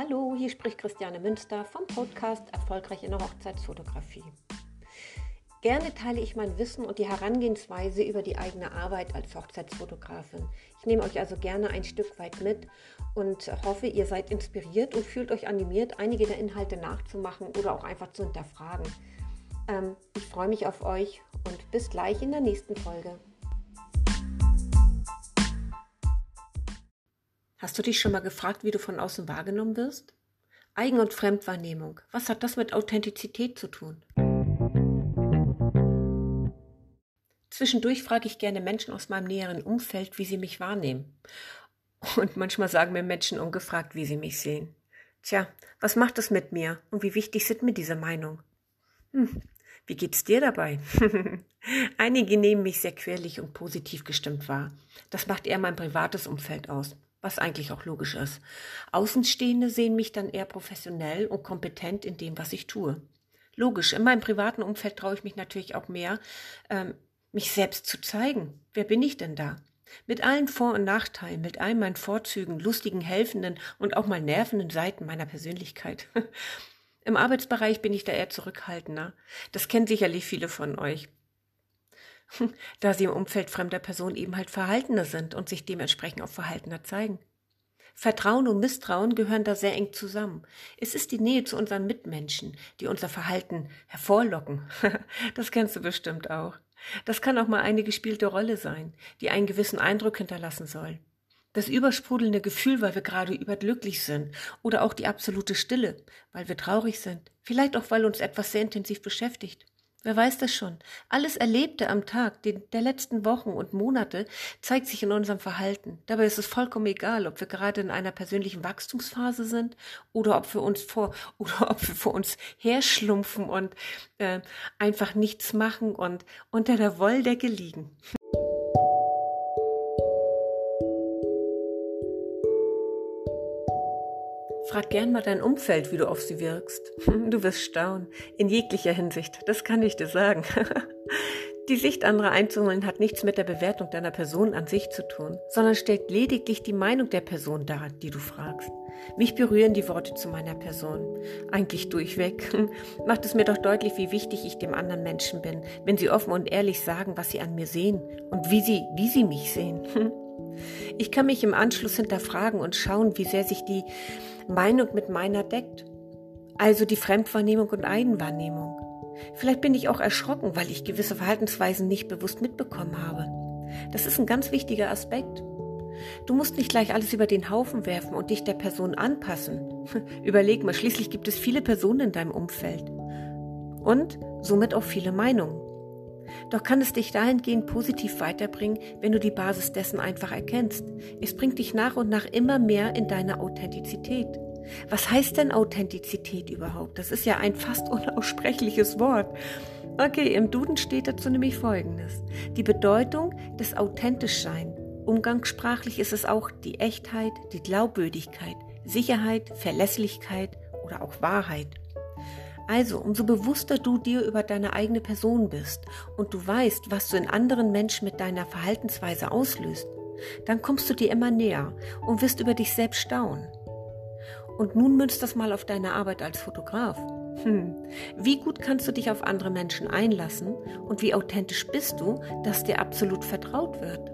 Hallo, hier spricht Christiane Münster vom Podcast Erfolgreich in der Hochzeitsfotografie. Gerne teile ich mein Wissen und die Herangehensweise über die eigene Arbeit als Hochzeitsfotografin. Ich nehme euch also gerne ein Stück weit mit und hoffe, ihr seid inspiriert und fühlt euch animiert, einige der Inhalte nachzumachen oder auch einfach zu hinterfragen. Ähm, ich freue mich auf euch und bis gleich in der nächsten Folge. Hast du dich schon mal gefragt, wie du von außen wahrgenommen wirst? Eigen- und Fremdwahrnehmung. Was hat das mit Authentizität zu tun? Zwischendurch frage ich gerne Menschen aus meinem näheren Umfeld, wie sie mich wahrnehmen. Und manchmal sagen mir Menschen ungefragt, wie sie mich sehen. Tja, was macht es mit mir und wie wichtig sind mir diese Meinung? Hm, wie geht's dir dabei? Einige nehmen mich sehr querlich und positiv gestimmt wahr. Das macht eher mein privates Umfeld aus was eigentlich auch logisch ist. Außenstehende sehen mich dann eher professionell und kompetent in dem, was ich tue. Logisch, in meinem privaten Umfeld traue ich mich natürlich auch mehr, ähm, mich selbst zu zeigen. Wer bin ich denn da? Mit allen Vor- und Nachteilen, mit all meinen Vorzügen, lustigen, helfenden und auch mal nervenden Seiten meiner Persönlichkeit. Im Arbeitsbereich bin ich da eher zurückhaltender. Das kennen sicherlich viele von euch. da sie im Umfeld fremder Personen eben halt verhaltener sind und sich dementsprechend auch verhaltener zeigen. Vertrauen und Misstrauen gehören da sehr eng zusammen. Es ist die Nähe zu unseren Mitmenschen, die unser Verhalten hervorlocken. das kennst du bestimmt auch. Das kann auch mal eine gespielte Rolle sein, die einen gewissen Eindruck hinterlassen soll. Das übersprudelnde Gefühl, weil wir gerade überglücklich sind, oder auch die absolute Stille, weil wir traurig sind, vielleicht auch weil uns etwas sehr intensiv beschäftigt. Wer weiß das schon? Alles Erlebte am Tag der letzten Wochen und Monate zeigt sich in unserem Verhalten. Dabei ist es vollkommen egal, ob wir gerade in einer persönlichen Wachstumsphase sind oder ob wir uns vor oder ob wir vor uns herschlumpfen und äh, einfach nichts machen und unter der Wolldecke liegen. Frag gern mal dein Umfeld, wie du auf sie wirkst. Du wirst staunen. In jeglicher Hinsicht. Das kann ich dir sagen. Die Sicht anderer einzuholen hat nichts mit der Bewertung deiner Person an sich zu tun, sondern stellt lediglich die Meinung der Person dar, die du fragst. Mich berühren die Worte zu meiner Person. Eigentlich durchweg. Macht es mir doch deutlich, wie wichtig ich dem anderen Menschen bin, wenn sie offen und ehrlich sagen, was sie an mir sehen und wie sie, wie sie mich sehen. Ich kann mich im Anschluss hinterfragen und schauen, wie sehr sich die Meinung mit meiner deckt. Also die Fremdwahrnehmung und Eigenwahrnehmung. Vielleicht bin ich auch erschrocken, weil ich gewisse Verhaltensweisen nicht bewusst mitbekommen habe. Das ist ein ganz wichtiger Aspekt. Du musst nicht gleich alles über den Haufen werfen und dich der Person anpassen. Überleg mal, schließlich gibt es viele Personen in deinem Umfeld. Und somit auch viele Meinungen. Doch kann es dich dahingehend positiv weiterbringen, wenn du die Basis dessen einfach erkennst. Es bringt dich nach und nach immer mehr in deine Authentizität. Was heißt denn Authentizität überhaupt? Das ist ja ein fast unaussprechliches Wort. Okay, im Duden steht dazu nämlich Folgendes. Die Bedeutung des Authentischsein. Umgangssprachlich ist es auch die Echtheit, die Glaubwürdigkeit, Sicherheit, Verlässlichkeit oder auch Wahrheit. Also, umso bewusster du dir über deine eigene Person bist und du weißt, was du in anderen Menschen mit deiner Verhaltensweise auslöst, dann kommst du dir immer näher und wirst über dich selbst staunen. Und nun münzt das mal auf deine Arbeit als Fotograf. Hm. Wie gut kannst du dich auf andere Menschen einlassen und wie authentisch bist du, dass dir absolut vertraut wird?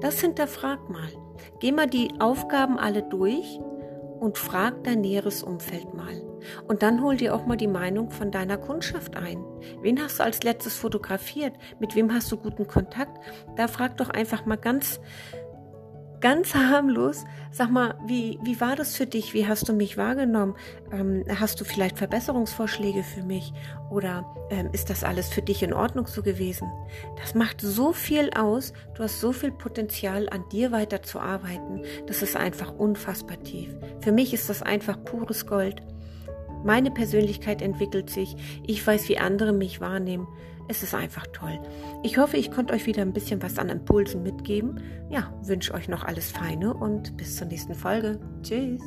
Das hinterfrag mal. Geh mal die Aufgaben alle durch und frag dein näheres Umfeld mal. Und dann hol dir auch mal die Meinung von deiner Kundschaft ein. Wen hast du als letztes fotografiert? Mit wem hast du guten Kontakt? Da frag doch einfach mal ganz ganz harmlos. Sag mal, wie, wie war das für dich? Wie hast du mich wahrgenommen? Ähm, hast du vielleicht Verbesserungsvorschläge für mich? Oder ähm, ist das alles für dich in Ordnung so gewesen? Das macht so viel aus. Du hast so viel Potenzial, an dir weiterzuarbeiten. Das ist einfach unfassbar tief. Für mich ist das einfach pures Gold. Meine Persönlichkeit entwickelt sich. Ich weiß, wie andere mich wahrnehmen. Es ist einfach toll. Ich hoffe, ich konnte euch wieder ein bisschen was an Impulsen mitgeben. Ja, wünsche euch noch alles Feine und bis zur nächsten Folge. Tschüss.